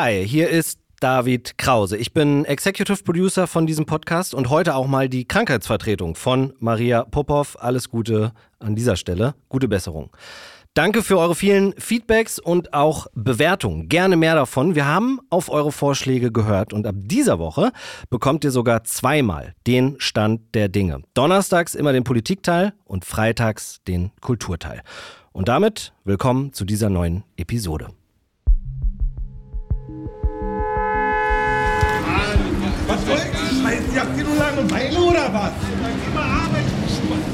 Hi, hier ist David Krause. Ich bin Executive Producer von diesem Podcast und heute auch mal die Krankheitsvertretung von Maria Popov. Alles Gute an dieser Stelle. Gute Besserung. Danke für eure vielen Feedbacks und auch Bewertungen. Gerne mehr davon. Wir haben auf eure Vorschläge gehört und ab dieser Woche bekommt ihr sogar zweimal den Stand der Dinge. Donnerstags immer den Politikteil und freitags den Kulturteil. Und damit willkommen zu dieser neuen Episode. Was wollt ihr? Scheiße, ihr habt hier nur Langeweile oder was?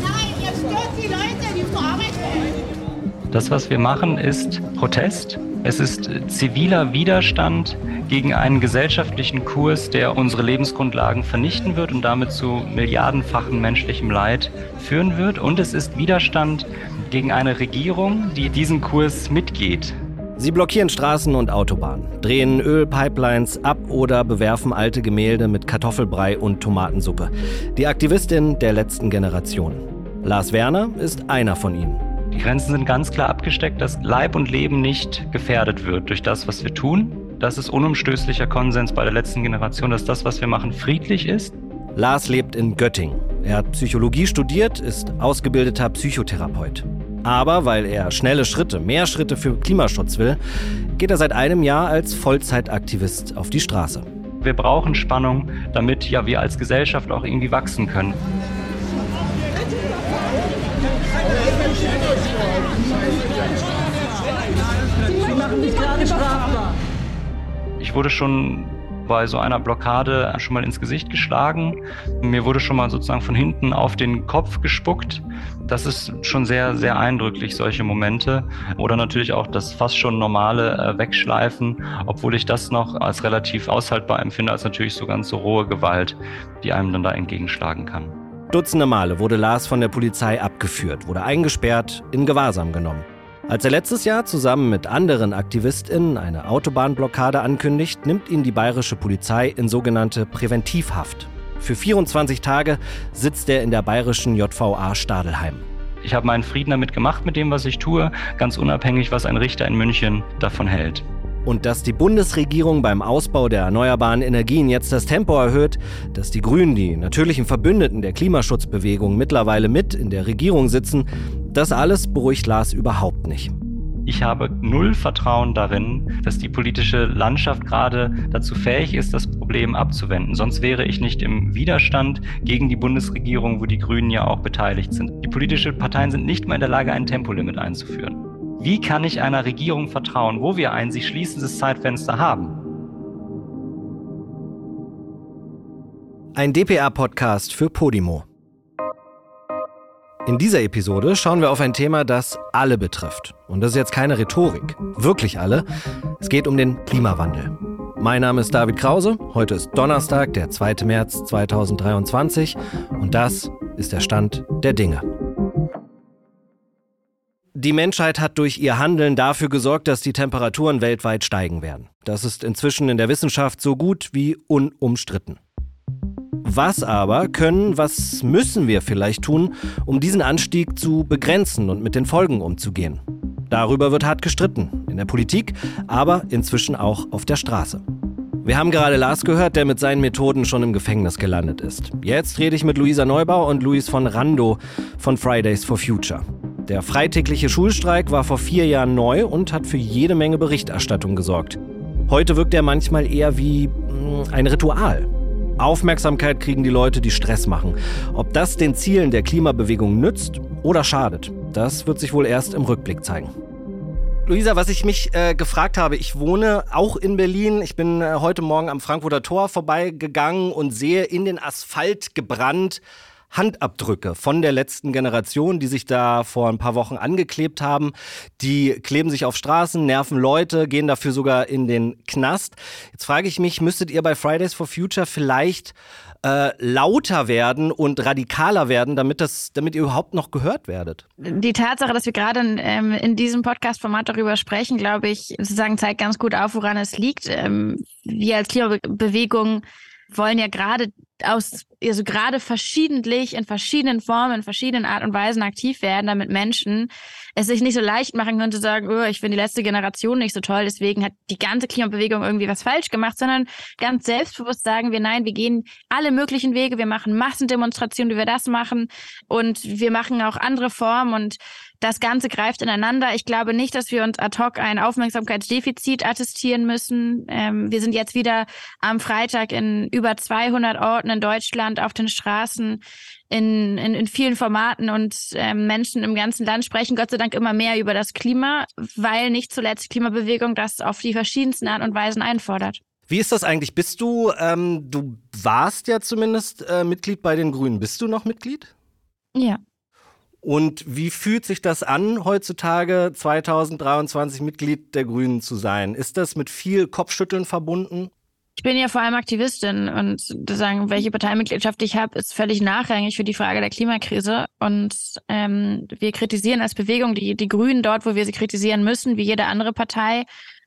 Nein, ihr stört die Leute, die zur Arbeit wollen. Das, was wir machen, ist Protest. Es ist ziviler Widerstand gegen einen gesellschaftlichen Kurs, der unsere Lebensgrundlagen vernichten wird und damit zu milliardenfachen menschlichem Leid führen wird. Und es ist Widerstand gegen eine Regierung, die diesen Kurs mitgeht. Sie blockieren Straßen und Autobahnen, drehen Ölpipelines ab oder bewerfen alte Gemälde mit Kartoffelbrei und Tomatensuppe. Die Aktivistin der letzten Generation. Lars Werner ist einer von ihnen. Die Grenzen sind ganz klar abgesteckt, dass Leib und Leben nicht gefährdet wird durch das, was wir tun. Das ist unumstößlicher Konsens bei der letzten Generation, dass das, was wir machen, friedlich ist. Lars lebt in Göttingen. Er hat Psychologie studiert, ist ausgebildeter Psychotherapeut. Aber weil er schnelle Schritte, mehr Schritte für Klimaschutz will, geht er seit einem Jahr als Vollzeitaktivist auf die Straße. Wir brauchen Spannung, damit ja wir als Gesellschaft auch irgendwie wachsen können. Ich wurde schon bei so einer Blockade schon mal ins Gesicht geschlagen. Mir wurde schon mal sozusagen von hinten auf den Kopf gespuckt. Das ist schon sehr, sehr eindrücklich, solche Momente. Oder natürlich auch das fast schon normale äh, Wegschleifen, obwohl ich das noch als relativ aushaltbar empfinde, als natürlich so ganz so rohe Gewalt, die einem dann da entgegenschlagen kann. Dutzende Male wurde Lars von der Polizei abgeführt, wurde eingesperrt, in Gewahrsam genommen. Als er letztes Jahr zusammen mit anderen AktivistInnen eine Autobahnblockade ankündigt, nimmt ihn die bayerische Polizei in sogenannte Präventivhaft. Für 24 Tage sitzt er in der bayerischen JVA Stadelheim. Ich habe meinen Frieden damit gemacht, mit dem, was ich tue, ganz unabhängig, was ein Richter in München davon hält. Und dass die Bundesregierung beim Ausbau der erneuerbaren Energien jetzt das Tempo erhöht, dass die Grünen, die natürlichen Verbündeten der Klimaschutzbewegung, mittlerweile mit in der Regierung sitzen, das alles beruhigt Lars überhaupt nicht. Ich habe null Vertrauen darin, dass die politische Landschaft gerade dazu fähig ist, das Problem abzuwenden. Sonst wäre ich nicht im Widerstand gegen die Bundesregierung, wo die Grünen ja auch beteiligt sind. Die politischen Parteien sind nicht mal in der Lage, ein Tempolimit einzuführen. Wie kann ich einer Regierung vertrauen, wo wir ein sich schließendes Zeitfenster haben? Ein DPA-Podcast für Podimo. In dieser Episode schauen wir auf ein Thema, das alle betrifft. Und das ist jetzt keine Rhetorik. Wirklich alle. Es geht um den Klimawandel. Mein Name ist David Krause. Heute ist Donnerstag, der 2. März 2023. Und das ist der Stand der Dinge. Die Menschheit hat durch ihr Handeln dafür gesorgt, dass die Temperaturen weltweit steigen werden. Das ist inzwischen in der Wissenschaft so gut wie unumstritten. Was aber können, was müssen wir vielleicht tun, um diesen Anstieg zu begrenzen und mit den Folgen umzugehen? Darüber wird hart gestritten, in der Politik, aber inzwischen auch auf der Straße. Wir haben gerade Lars gehört, der mit seinen Methoden schon im Gefängnis gelandet ist. Jetzt rede ich mit Luisa Neubau und Luis von Rando von Fridays for Future. Der freitägliche Schulstreik war vor vier Jahren neu und hat für jede Menge Berichterstattung gesorgt. Heute wirkt er manchmal eher wie mh, ein Ritual. Aufmerksamkeit kriegen die Leute, die Stress machen. Ob das den Zielen der Klimabewegung nützt oder schadet, das wird sich wohl erst im Rückblick zeigen. Luisa, was ich mich äh, gefragt habe, ich wohne auch in Berlin. Ich bin äh, heute Morgen am Frankfurter Tor vorbeigegangen und sehe in den Asphalt gebrannt Handabdrücke von der letzten Generation, die sich da vor ein paar Wochen angeklebt haben. Die kleben sich auf Straßen, nerven Leute, gehen dafür sogar in den Knast. Jetzt frage ich mich, müsstet ihr bei Fridays for Future vielleicht äh, lauter werden und radikaler werden, damit, das, damit ihr überhaupt noch gehört werdet? Die Tatsache, dass wir gerade ähm, in diesem Podcast-Format darüber sprechen, glaube ich, sozusagen zeigt ganz gut auf, woran es liegt. Ähm, wir als Klimabewegung wollen ja gerade aus, also gerade verschiedentlich in verschiedenen Formen, in verschiedenen Art und Weisen aktiv werden, damit Menschen es sich nicht so leicht machen können zu sagen, oh, ich finde die letzte Generation nicht so toll, deswegen hat die ganze Klimabewegung irgendwie was falsch gemacht, sondern ganz selbstbewusst sagen wir, nein, wir gehen alle möglichen Wege, wir machen Massendemonstrationen, wie wir das machen und wir machen auch andere Formen und das Ganze greift ineinander. Ich glaube nicht, dass wir uns ad hoc ein Aufmerksamkeitsdefizit attestieren müssen. Ähm, wir sind jetzt wieder am Freitag in über 200 Orten in Deutschland auf den Straßen in, in, in vielen Formaten und ähm, Menschen im ganzen Land sprechen Gott sei Dank immer mehr über das Klima, weil nicht zuletzt die Klimabewegung das auf die verschiedensten Art und Weisen einfordert. Wie ist das eigentlich? Bist du, ähm, du warst ja zumindest äh, Mitglied bei den Grünen. Bist du noch Mitglied? Ja. Und wie fühlt sich das an, heutzutage 2023 Mitglied der Grünen zu sein? Ist das mit viel Kopfschütteln verbunden? Ich bin ja vor allem Aktivistin und sagen, welche Parteimitgliedschaft ich habe, ist völlig nachrangig für die Frage der Klimakrise. Und ähm, wir kritisieren als Bewegung die, die Grünen dort, wo wir sie kritisieren müssen, wie jede andere Partei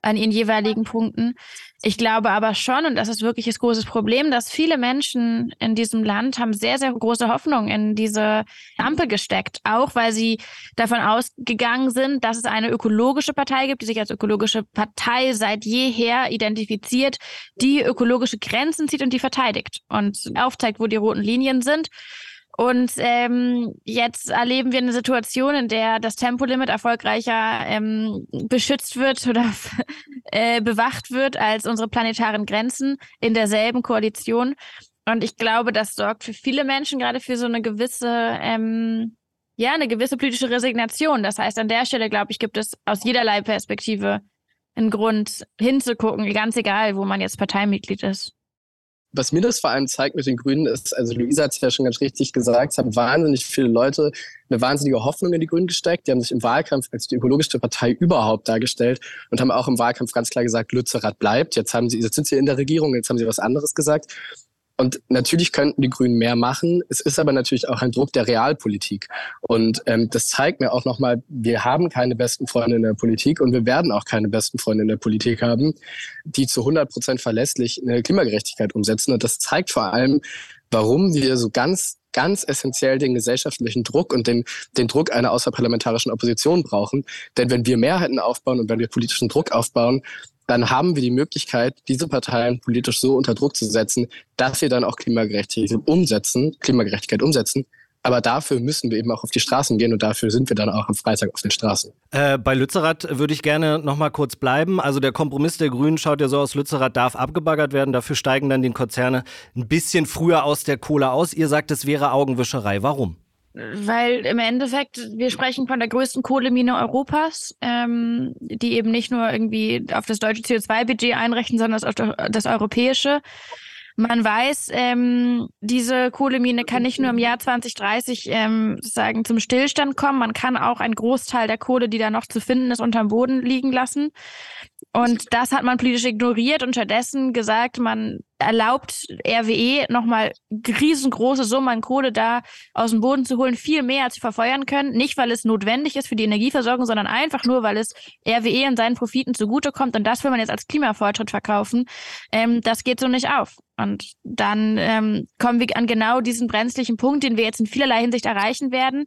an ihren jeweiligen Punkten. Ich glaube aber schon, und das ist wirklich das große Problem, dass viele Menschen in diesem Land haben sehr, sehr große Hoffnung in diese Ampel gesteckt, auch weil sie davon ausgegangen sind, dass es eine ökologische Partei gibt, die sich als ökologische Partei seit jeher identifiziert, die ökologische Grenzen zieht und die verteidigt und aufzeigt, wo die roten Linien sind. Und ähm, jetzt erleben wir eine Situation, in der das Tempolimit erfolgreicher ähm, beschützt wird oder äh, bewacht wird als unsere planetaren Grenzen in derselben Koalition. Und ich glaube, das sorgt für viele Menschen gerade für so eine gewisse, ähm, ja, eine gewisse politische Resignation. Das heißt, an der Stelle, glaube ich, gibt es aus jederlei Perspektive einen Grund hinzugucken, ganz egal, wo man jetzt Parteimitglied ist was mir das vor allem zeigt mit den Grünen ist, also Luisa hat es ja schon ganz richtig gesagt, es haben wahnsinnig viele Leute eine wahnsinnige Hoffnung in die Grünen gesteckt. Die haben sich im Wahlkampf als die ökologischste Partei überhaupt dargestellt und haben auch im Wahlkampf ganz klar gesagt, Lützerath bleibt. Jetzt haben sie, jetzt sind sie in der Regierung, jetzt haben sie was anderes gesagt. Und natürlich könnten die Grünen mehr machen. Es ist aber natürlich auch ein Druck der Realpolitik. Und ähm, das zeigt mir auch nochmal, wir haben keine besten Freunde in der Politik und wir werden auch keine besten Freunde in der Politik haben, die zu 100 Prozent verlässlich eine Klimagerechtigkeit umsetzen. Und das zeigt vor allem, warum wir so ganz ganz essentiell den gesellschaftlichen Druck und den, den Druck einer außerparlamentarischen Opposition brauchen. Denn wenn wir Mehrheiten aufbauen und wenn wir politischen Druck aufbauen, dann haben wir die Möglichkeit, diese Parteien politisch so unter Druck zu setzen, dass wir dann auch Klimagerechtigkeit umsetzen, Klimagerechtigkeit umsetzen. Aber dafür müssen wir eben auch auf die Straßen gehen und dafür sind wir dann auch am Freitag auf den Straßen. Äh, bei Lützerath würde ich gerne noch mal kurz bleiben. Also der Kompromiss der Grünen schaut ja so aus, Lützerath darf abgebaggert werden. Dafür steigen dann die Konzerne ein bisschen früher aus der Kohle aus. Ihr sagt, es wäre Augenwischerei. Warum? Weil im Endeffekt, wir sprechen von der größten Kohlemine Europas, ähm, die eben nicht nur irgendwie auf das deutsche CO2-Budget einrechnen, sondern auf das europäische. Man weiß, ähm, diese Kohlemine kann nicht nur im Jahr 2030 ähm, sagen zum Stillstand kommen, man kann auch einen Großteil der Kohle, die da noch zu finden ist, unterm Boden liegen lassen. Und das hat man politisch ignoriert und stattdessen gesagt, man erlaubt RWE nochmal riesengroße Summen an Kohle da aus dem Boden zu holen, viel mehr als sie verfeuern können. Nicht, weil es notwendig ist für die Energieversorgung, sondern einfach nur, weil es RWE und seinen Profiten zugutekommt. Und das will man jetzt als Klimafortschritt verkaufen. Ähm, das geht so nicht auf. Und dann ähm, kommen wir an genau diesen brenzlichen Punkt, den wir jetzt in vielerlei Hinsicht erreichen werden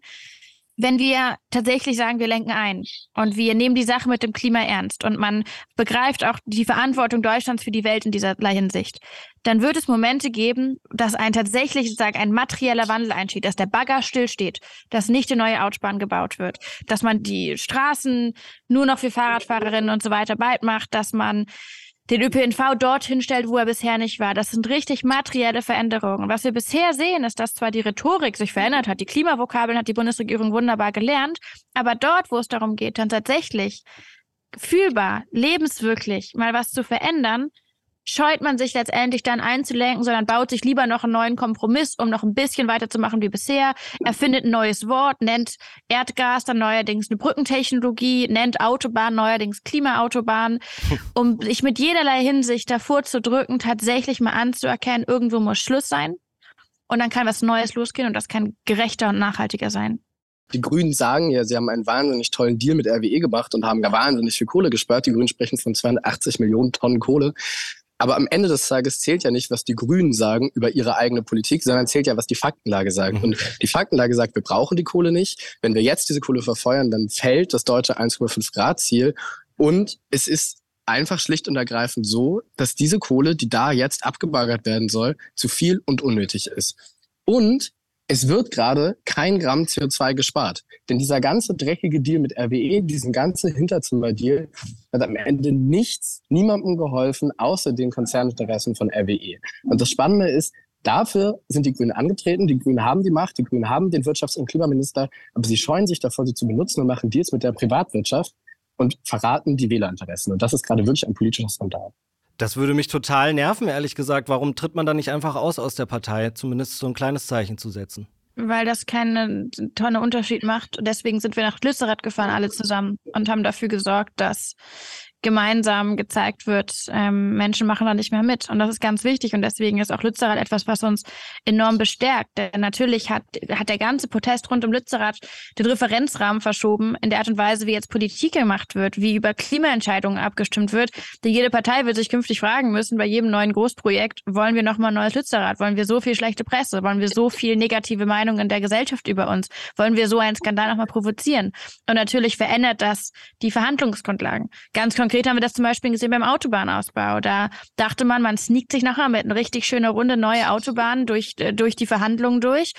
wenn wir tatsächlich sagen, wir lenken ein und wir nehmen die Sache mit dem Klima ernst und man begreift auch die Verantwortung Deutschlands für die Welt in dieser Hinsicht, dann wird es Momente geben, dass ein tatsächlich sozusagen ein materieller Wandel einsteht, dass der Bagger stillsteht, dass nicht eine neue Autobahn gebaut wird, dass man die Straßen nur noch für Fahrradfahrerinnen und so weiter bald macht, dass man den ÖPNV dorthin stellt, wo er bisher nicht war. Das sind richtig materielle Veränderungen. Was wir bisher sehen, ist, dass zwar die Rhetorik sich verändert hat, die Klimavokabeln hat die Bundesregierung wunderbar gelernt, aber dort, wo es darum geht, dann tatsächlich fühlbar, lebenswirklich mal was zu verändern, scheut man sich letztendlich dann einzulenken, sondern baut sich lieber noch einen neuen Kompromiss, um noch ein bisschen weiterzumachen wie bisher, erfindet ein neues Wort, nennt Erdgas dann neuerdings eine Brückentechnologie, nennt Autobahn neuerdings Klimaautobahn, um sich mit jederlei Hinsicht davor zu drücken, tatsächlich mal anzuerkennen, irgendwo muss Schluss sein. Und dann kann was Neues losgehen und das kann gerechter und nachhaltiger sein. Die Grünen sagen ja, sie haben einen wahnsinnig tollen Deal mit RWE gemacht und haben da wahnsinnig viel Kohle gespart. Die Grünen sprechen von 280 Millionen Tonnen Kohle. Aber am Ende des Tages zählt ja nicht, was die Grünen sagen über ihre eigene Politik, sondern zählt ja, was die Faktenlage sagt. Mhm. Und die Faktenlage sagt, wir brauchen die Kohle nicht. Wenn wir jetzt diese Kohle verfeuern, dann fällt das deutsche 1,5 Grad Ziel. Und es ist einfach schlicht und ergreifend so, dass diese Kohle, die da jetzt abgebaggert werden soll, zu viel und unnötig ist. Und es wird gerade kein Gramm CO2 gespart. Denn dieser ganze dreckige Deal mit RWE, diesen ganzen Hinterzimmerdeal, hat am Ende nichts, niemandem geholfen, außer den Konzerninteressen von RWE. Und das Spannende ist, dafür sind die Grünen angetreten. Die Grünen haben die Macht, die Grünen haben den Wirtschafts- und Klimaminister, aber sie scheuen sich davor, sie zu benutzen und machen Deals mit der Privatwirtschaft und verraten die Wählerinteressen. Und das ist gerade wirklich ein politischer Skandal. Das würde mich total nerven, ehrlich gesagt. Warum tritt man da nicht einfach aus aus der Partei, zumindest so ein kleines Zeichen zu setzen? Weil das keinen tollen Unterschied macht. Deswegen sind wir nach Lützerath gefahren, alle zusammen, und haben dafür gesorgt, dass gemeinsam gezeigt wird, ähm, Menschen machen da nicht mehr mit. Und das ist ganz wichtig. Und deswegen ist auch Lützerath etwas, was uns enorm bestärkt. Denn natürlich hat, hat der ganze Protest rund um Lützerath den Referenzrahmen verschoben in der Art und Weise, wie jetzt Politik gemacht wird, wie über Klimaentscheidungen abgestimmt wird. Denn jede Partei wird sich künftig fragen müssen, bei jedem neuen Großprojekt, wollen wir nochmal ein neues Lützerath? Wollen wir so viel schlechte Presse? Wollen wir so viel negative Meinungen in der Gesellschaft über uns? Wollen wir so einen Skandal nochmal provozieren? Und natürlich verändert das die Verhandlungsgrundlagen. Ganz konkret Konkret haben wir das zum Beispiel gesehen beim Autobahnausbau. Da dachte man, man sneakt sich nachher mit einer richtig schönen Runde neue Autobahnen durch, äh, durch die Verhandlungen durch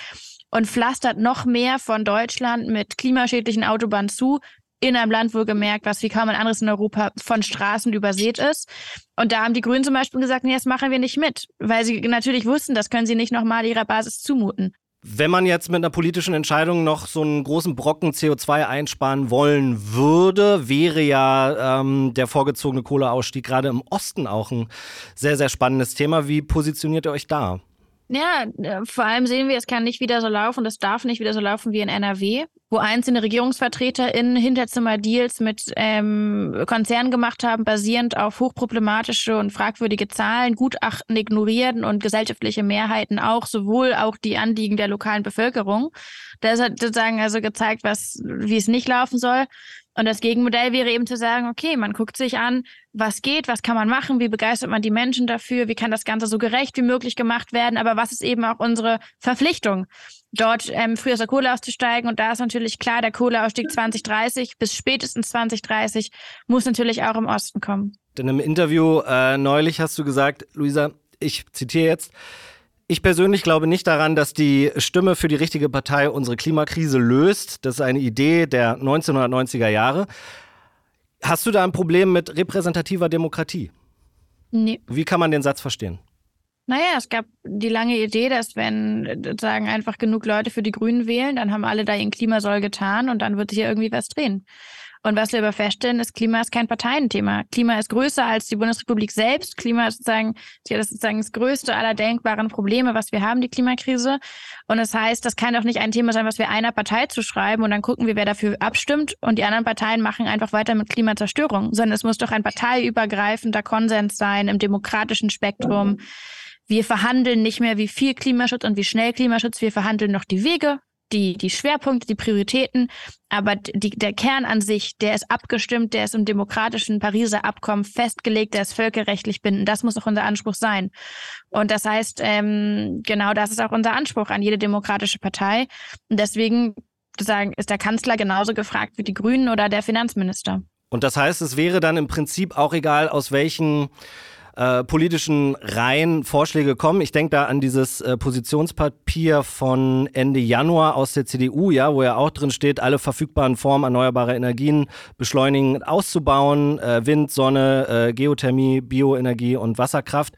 und pflastert noch mehr von Deutschland mit klimaschädlichen Autobahnen zu, in einem Land wohlgemerkt, was wie kaum ein anderes in Europa von Straßen übersät ist. Und da haben die Grünen zum Beispiel gesagt, nee, das machen wir nicht mit, weil sie natürlich wussten, das können sie nicht nochmal ihrer Basis zumuten. Wenn man jetzt mit einer politischen Entscheidung noch so einen großen Brocken CO2 einsparen wollen würde, wäre ja ähm, der vorgezogene Kohleausstieg gerade im Osten auch ein sehr, sehr spannendes Thema. Wie positioniert ihr euch da? Ja, äh, vor allem sehen wir, es kann nicht wieder so laufen, das darf nicht wieder so laufen wie in NRW, wo einzelne RegierungsvertreterInnen Hinterzimmer-Deals mit ähm, Konzernen gemacht haben, basierend auf hochproblematische und fragwürdige Zahlen, Gutachten ignorieren und gesellschaftliche Mehrheiten auch, sowohl auch die Anliegen der lokalen Bevölkerung. Das hat sozusagen also gezeigt, was, wie es nicht laufen soll. Und das Gegenmodell wäre eben zu sagen, okay, man guckt sich an, was geht, was kann man machen, wie begeistert man die Menschen dafür, wie kann das Ganze so gerecht wie möglich gemacht werden, aber was ist eben auch unsere Verpflichtung, dort ähm, früher aus der Kohle auszusteigen. Und da ist natürlich klar, der Kohleausstieg 2030 bis spätestens 2030 muss natürlich auch im Osten kommen. In einem Interview äh, neulich hast du gesagt, Luisa, ich zitiere jetzt, ich persönlich glaube nicht daran, dass die Stimme für die richtige Partei unsere Klimakrise löst. Das ist eine Idee der 1990er Jahre. Hast du da ein Problem mit repräsentativer Demokratie? Nee. Wie kann man den Satz verstehen? Naja, es gab die lange Idee, dass wenn sagen einfach genug Leute für die Grünen wählen, dann haben alle da ihren Klimasoll getan und dann wird sich ja irgendwie was drehen. Und was wir aber feststellen, ist, Klima ist kein Parteienthema. Klima ist größer als die Bundesrepublik selbst. Klima ist sozusagen, das ist sozusagen das größte aller denkbaren Probleme, was wir haben, die Klimakrise. Und das heißt, das kann doch nicht ein Thema sein, was wir einer Partei zuschreiben und dann gucken wir, wer dafür abstimmt und die anderen Parteien machen einfach weiter mit Klimazerstörung, sondern es muss doch ein parteiübergreifender Konsens sein im demokratischen Spektrum. Wir verhandeln nicht mehr, wie viel Klimaschutz und wie schnell Klimaschutz. Wir verhandeln noch die Wege die, die Schwerpunkte, die Prioritäten, aber die, der Kern an sich, der ist abgestimmt, der ist im demokratischen Pariser Abkommen festgelegt, der ist völkerrechtlich bindend. Das muss auch unser Anspruch sein. Und das heißt, ähm, genau das ist auch unser Anspruch an jede demokratische Partei. Und deswegen sagen, ist der Kanzler genauso gefragt wie die Grünen oder der Finanzminister. Und das heißt, es wäre dann im Prinzip auch egal, aus welchen äh, politischen Reihen Vorschläge kommen. Ich denke da an dieses äh, Positionspapier von Ende Januar aus der CDU, ja, wo ja auch drin steht, alle verfügbaren Formen erneuerbarer Energien beschleunigen, auszubauen, äh, Wind, Sonne, äh, Geothermie, Bioenergie und Wasserkraft.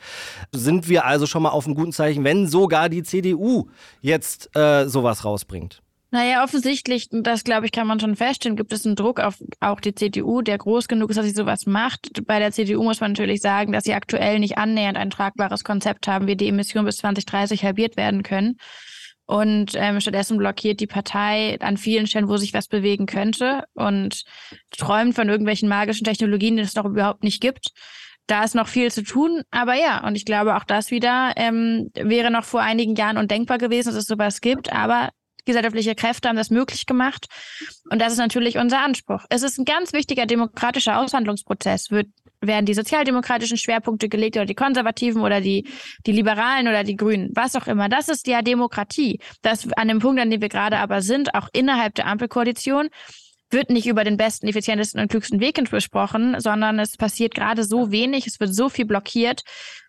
Sind wir also schon mal auf einem guten Zeichen, wenn sogar die CDU jetzt äh, sowas rausbringt? Naja, offensichtlich, das glaube ich, kann man schon feststellen, gibt es einen Druck auf auch die CDU, der groß genug ist, dass sie sowas macht. Bei der CDU muss man natürlich sagen, dass sie aktuell nicht annähernd ein tragbares Konzept haben, wie die Emissionen bis 2030 halbiert werden können. Und ähm, stattdessen blockiert die Partei an vielen Stellen, wo sich was bewegen könnte und träumt von irgendwelchen magischen Technologien, die es noch überhaupt nicht gibt. Da ist noch viel zu tun, aber ja, und ich glaube, auch das wieder ähm, wäre noch vor einigen Jahren undenkbar gewesen, dass es sowas gibt. Aber gesellschaftliche Kräfte haben das möglich gemacht. Und das ist natürlich unser Anspruch. Es ist ein ganz wichtiger demokratischer Aushandlungsprozess. Wird werden die sozialdemokratischen Schwerpunkte gelegt oder die konservativen oder die, die Liberalen oder die Grünen, was auch immer. Das ist ja Demokratie. Das an dem Punkt, an dem wir gerade aber sind, auch innerhalb der Ampelkoalition, wird nicht über den besten, effizientesten und klügsten Weg besprochen, sondern es passiert gerade so wenig, es wird so viel blockiert,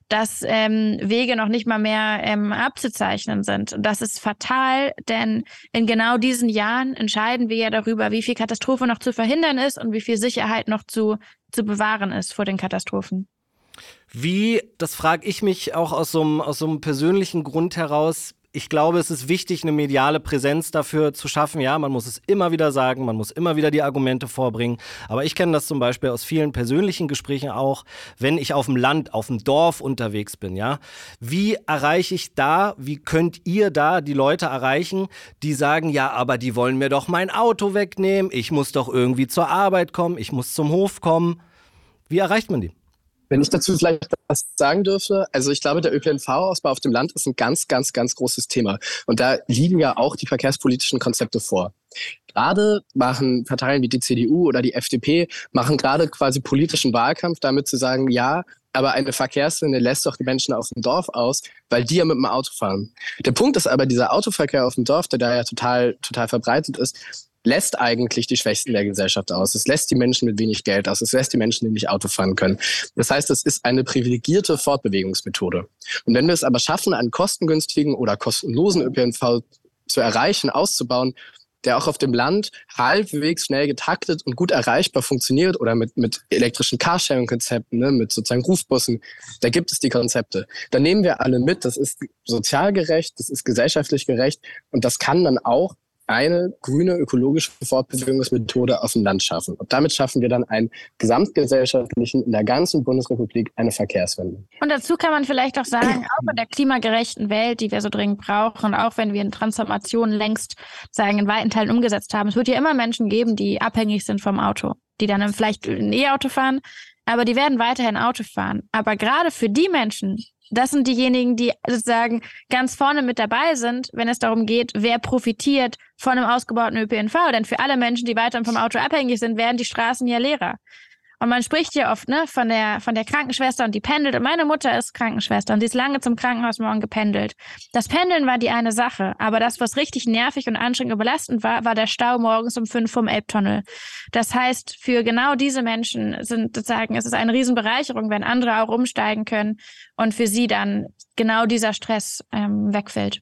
dass ähm, Wege noch nicht mal mehr ähm, abzuzeichnen sind. Und das ist fatal, denn in genau diesen Jahren entscheiden wir ja darüber, wie viel Katastrophe noch zu verhindern ist und wie viel Sicherheit noch zu, zu bewahren ist vor den Katastrophen. Wie, das frage ich mich auch aus so, einem, aus so einem persönlichen Grund heraus, ich glaube, es ist wichtig, eine mediale Präsenz dafür zu schaffen. Ja, man muss es immer wieder sagen, man muss immer wieder die Argumente vorbringen. Aber ich kenne das zum Beispiel aus vielen persönlichen Gesprächen auch, wenn ich auf dem Land, auf dem Dorf unterwegs bin. Ja, wie erreiche ich da, wie könnt ihr da die Leute erreichen, die sagen, ja, aber die wollen mir doch mein Auto wegnehmen, ich muss doch irgendwie zur Arbeit kommen, ich muss zum Hof kommen. Wie erreicht man die? Wenn ich dazu vielleicht was sagen dürfte, also ich glaube, der ÖPNV-Ausbau auf dem Land ist ein ganz, ganz, ganz großes Thema. Und da liegen ja auch die verkehrspolitischen Konzepte vor. Gerade machen Parteien wie die CDU oder die FDP, machen gerade quasi politischen Wahlkampf damit zu sagen, ja, aber eine Verkehrswende lässt doch die Menschen auf dem Dorf aus, weil die ja mit dem Auto fahren. Der Punkt ist aber, dieser Autoverkehr auf dem Dorf, der da ja total, total verbreitet ist, lässt eigentlich die Schwächsten der Gesellschaft aus. Es lässt die Menschen mit wenig Geld aus. Es lässt die Menschen, die nicht Auto fahren können. Das heißt, es ist eine privilegierte Fortbewegungsmethode. Und wenn wir es aber schaffen, einen kostengünstigen oder kostenlosen ÖPNV zu erreichen, auszubauen, der auch auf dem Land halbwegs schnell getaktet und gut erreichbar funktioniert oder mit, mit elektrischen Carsharing-Konzepten, ne, mit sozusagen Rufbussen, da gibt es die Konzepte. Da nehmen wir alle mit, das ist sozial gerecht, das ist gesellschaftlich gerecht und das kann dann auch eine grüne ökologische Fortbewegungsmethode auf dem Land schaffen. Und damit schaffen wir dann einen gesamtgesellschaftlichen, in der ganzen Bundesrepublik eine Verkehrswende. Und dazu kann man vielleicht auch sagen, auch in der klimagerechten Welt, die wir so dringend brauchen, auch wenn wir in Transformationen längst sagen, in weiten Teilen umgesetzt haben, es wird ja immer Menschen geben, die abhängig sind vom Auto, die dann vielleicht ein E-Auto fahren, aber die werden weiterhin Auto fahren. Aber gerade für die Menschen, das sind diejenigen, die sozusagen ganz vorne mit dabei sind, wenn es darum geht, wer profitiert von einem ausgebauten ÖPNV. Denn für alle Menschen, die weiterhin vom Auto abhängig sind, werden die Straßen ja leerer. Und man spricht hier oft ne, von, der, von der Krankenschwester und die pendelt. Und meine Mutter ist Krankenschwester und sie ist lange zum Krankenhaus morgen gependelt. Das Pendeln war die eine Sache, aber das, was richtig nervig und anstrengend und belastend war, war der Stau morgens um fünf vom Elbtunnel. Das heißt, für genau diese Menschen sind sozusagen, es ist eine Riesenbereicherung, wenn andere auch umsteigen können und für sie dann genau dieser Stress ähm, wegfällt.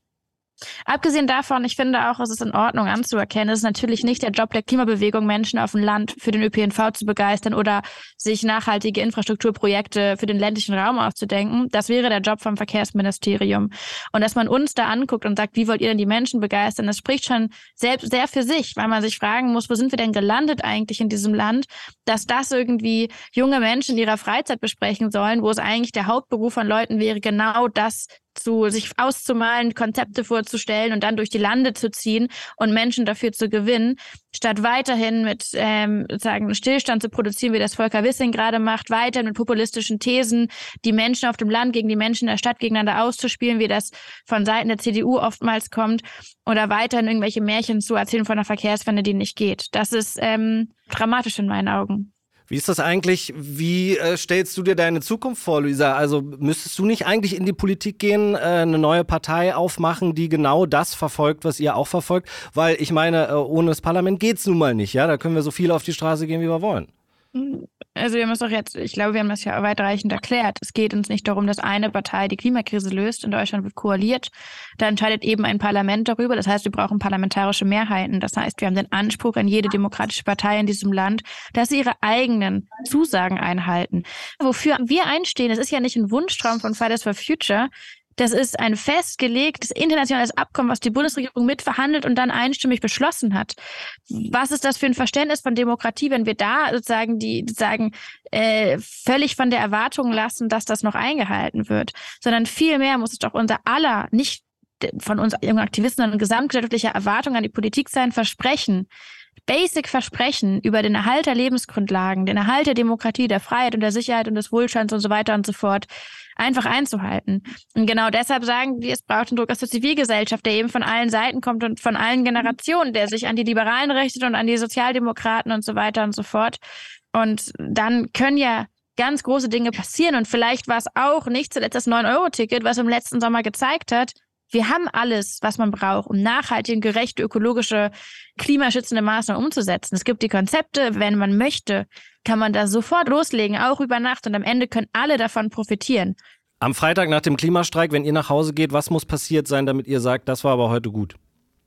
Abgesehen davon, ich finde auch, es ist in Ordnung anzuerkennen, es ist natürlich nicht der Job der Klimabewegung, Menschen auf dem Land für den ÖPNV zu begeistern oder sich nachhaltige Infrastrukturprojekte für den ländlichen Raum auszudenken. Das wäre der Job vom Verkehrsministerium. Und dass man uns da anguckt und sagt, wie wollt ihr denn die Menschen begeistern, das spricht schon selbst sehr für sich, weil man sich fragen muss, wo sind wir denn gelandet eigentlich in diesem Land, dass das irgendwie junge Menschen in ihrer Freizeit besprechen sollen, wo es eigentlich der Hauptberuf von Leuten wäre, genau das zu sich auszumalen, Konzepte vorzustellen und dann durch die Lande zu ziehen und Menschen dafür zu gewinnen, statt weiterhin mit ähm, sozusagen Stillstand zu produzieren, wie das Volker Wissing gerade macht, weiter mit populistischen Thesen die Menschen auf dem Land gegen die Menschen in der Stadt gegeneinander auszuspielen, wie das von Seiten der CDU oftmals kommt, oder weiterhin irgendwelche Märchen zu erzählen von einer Verkehrswende, die nicht geht. Das ist ähm, dramatisch in meinen Augen. Wie ist das eigentlich? Wie äh, stellst du dir deine Zukunft vor, Luisa? Also müsstest du nicht eigentlich in die Politik gehen, äh, eine neue Partei aufmachen, die genau das verfolgt, was ihr auch verfolgt? Weil ich meine, äh, ohne das Parlament geht es nun mal nicht, ja? Da können wir so viel auf die Straße gehen, wie wir wollen. Also wir haben es doch jetzt, ich glaube, wir haben das ja weitreichend erklärt. Es geht uns nicht darum, dass eine Partei die Klimakrise löst. In Deutschland wird koaliert. Da entscheidet eben ein Parlament darüber. Das heißt, wir brauchen parlamentarische Mehrheiten. Das heißt, wir haben den Anspruch an jede demokratische Partei in diesem Land, dass sie ihre eigenen Zusagen einhalten. Wofür wir einstehen, das ist ja nicht ein Wunschtraum von Fridays for Future, das ist ein festgelegtes internationales Abkommen, was die Bundesregierung mitverhandelt und dann einstimmig beschlossen hat. Was ist das für ein Verständnis von Demokratie, wenn wir da sozusagen die sozusagen äh, völlig von der Erwartung lassen, dass das noch eingehalten wird, sondern vielmehr muss es doch unser aller, nicht von uns jungen Aktivisten, sondern gesamtgesellschaftlicher Erwartung an die Politik sein, Versprechen, Basic-Versprechen über den Erhalt der Lebensgrundlagen, den Erhalt der Demokratie, der Freiheit und der Sicherheit und des Wohlstands und so weiter und so fort einfach einzuhalten. Und genau deshalb sagen wir, es braucht einen Druck aus der Zivilgesellschaft, der eben von allen Seiten kommt und von allen Generationen, der sich an die Liberalen richtet und an die Sozialdemokraten und so weiter und so fort. Und dann können ja ganz große Dinge passieren. Und vielleicht war es auch nicht zuletzt das 9-Euro-Ticket, was im letzten Sommer gezeigt hat, wir haben alles, was man braucht, um nachhaltige, gerechte, ökologische, klimaschützende Maßnahmen umzusetzen. Es gibt die Konzepte, wenn man möchte, kann man da sofort loslegen, auch über Nacht und am Ende können alle davon profitieren. Am Freitag nach dem Klimastreik, wenn ihr nach Hause geht, was muss passiert sein, damit ihr sagt, das war aber heute gut?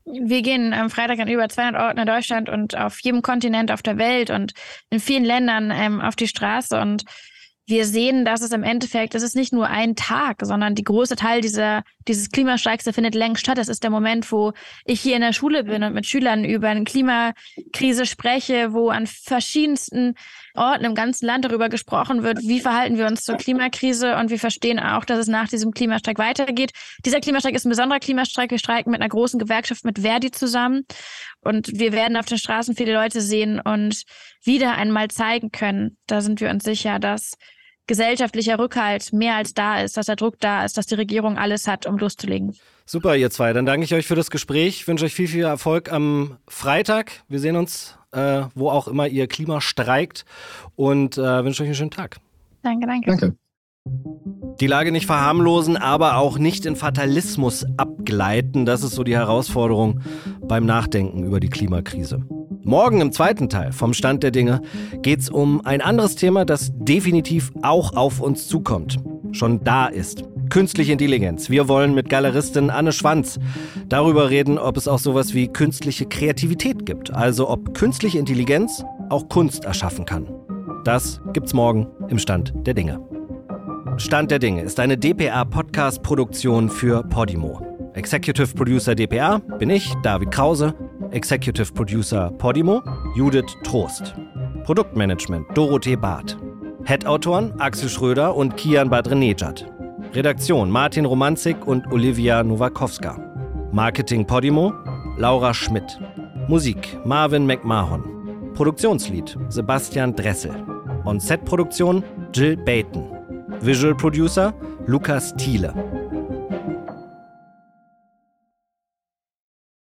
Wir gehen am Freitag an über 200 Orten in Deutschland und auf jedem Kontinent auf der Welt und in vielen Ländern ähm, auf die Straße und wir sehen, dass es im Endeffekt, es ist nicht nur ein Tag, sondern die große Teil dieser, dieses Klimastreiks, der findet längst statt. Das ist der Moment, wo ich hier in der Schule bin und mit Schülern über eine Klimakrise spreche, wo an verschiedensten Orten im ganzen Land darüber gesprochen wird, wie verhalten wir uns zur Klimakrise und wir verstehen auch, dass es nach diesem Klimastreik weitergeht. Dieser Klimastreik ist ein besonderer Klimastreik. Wir streiken mit einer großen Gewerkschaft, mit Verdi zusammen und wir werden auf den Straßen viele Leute sehen und wieder einmal zeigen können, da sind wir uns sicher, dass gesellschaftlicher Rückhalt mehr als da ist, dass der Druck da ist, dass die Regierung alles hat, um loszulegen. Super, ihr zwei. Dann danke ich euch für das Gespräch. Ich wünsche euch viel, viel Erfolg am Freitag. Wir sehen uns, äh, wo auch immer ihr Klima streikt und äh, wünsche euch einen schönen Tag. Danke, danke. Danke. Die Lage nicht verharmlosen, aber auch nicht in Fatalismus abgleiten. Das ist so die Herausforderung beim Nachdenken über die Klimakrise. Morgen im zweiten Teil vom Stand der Dinge geht es um ein anderes Thema, das definitiv auch auf uns zukommt. Schon da ist. Künstliche Intelligenz. Wir wollen mit Galeristin Anne Schwanz darüber reden, ob es auch sowas wie künstliche Kreativität gibt. Also ob künstliche Intelligenz auch Kunst erschaffen kann. Das gibt's morgen im Stand der Dinge. Stand der Dinge ist eine DPA-Podcast-Produktion für Podimo. Executive Producer DPA bin ich, David Krause. Executive Producer Podimo, Judith Trost. Produktmanagement Dorothee Barth. Head-Autoren Axel Schröder und Kian Badrenejad. Redaktion Martin Romanzik und Olivia Nowakowska. Marketing Podimo Laura Schmidt. Musik Marvin McMahon. Produktionslied Sebastian Dressel. On-Set-Produktion Jill Baton. Visual Producer Lukas Thiele.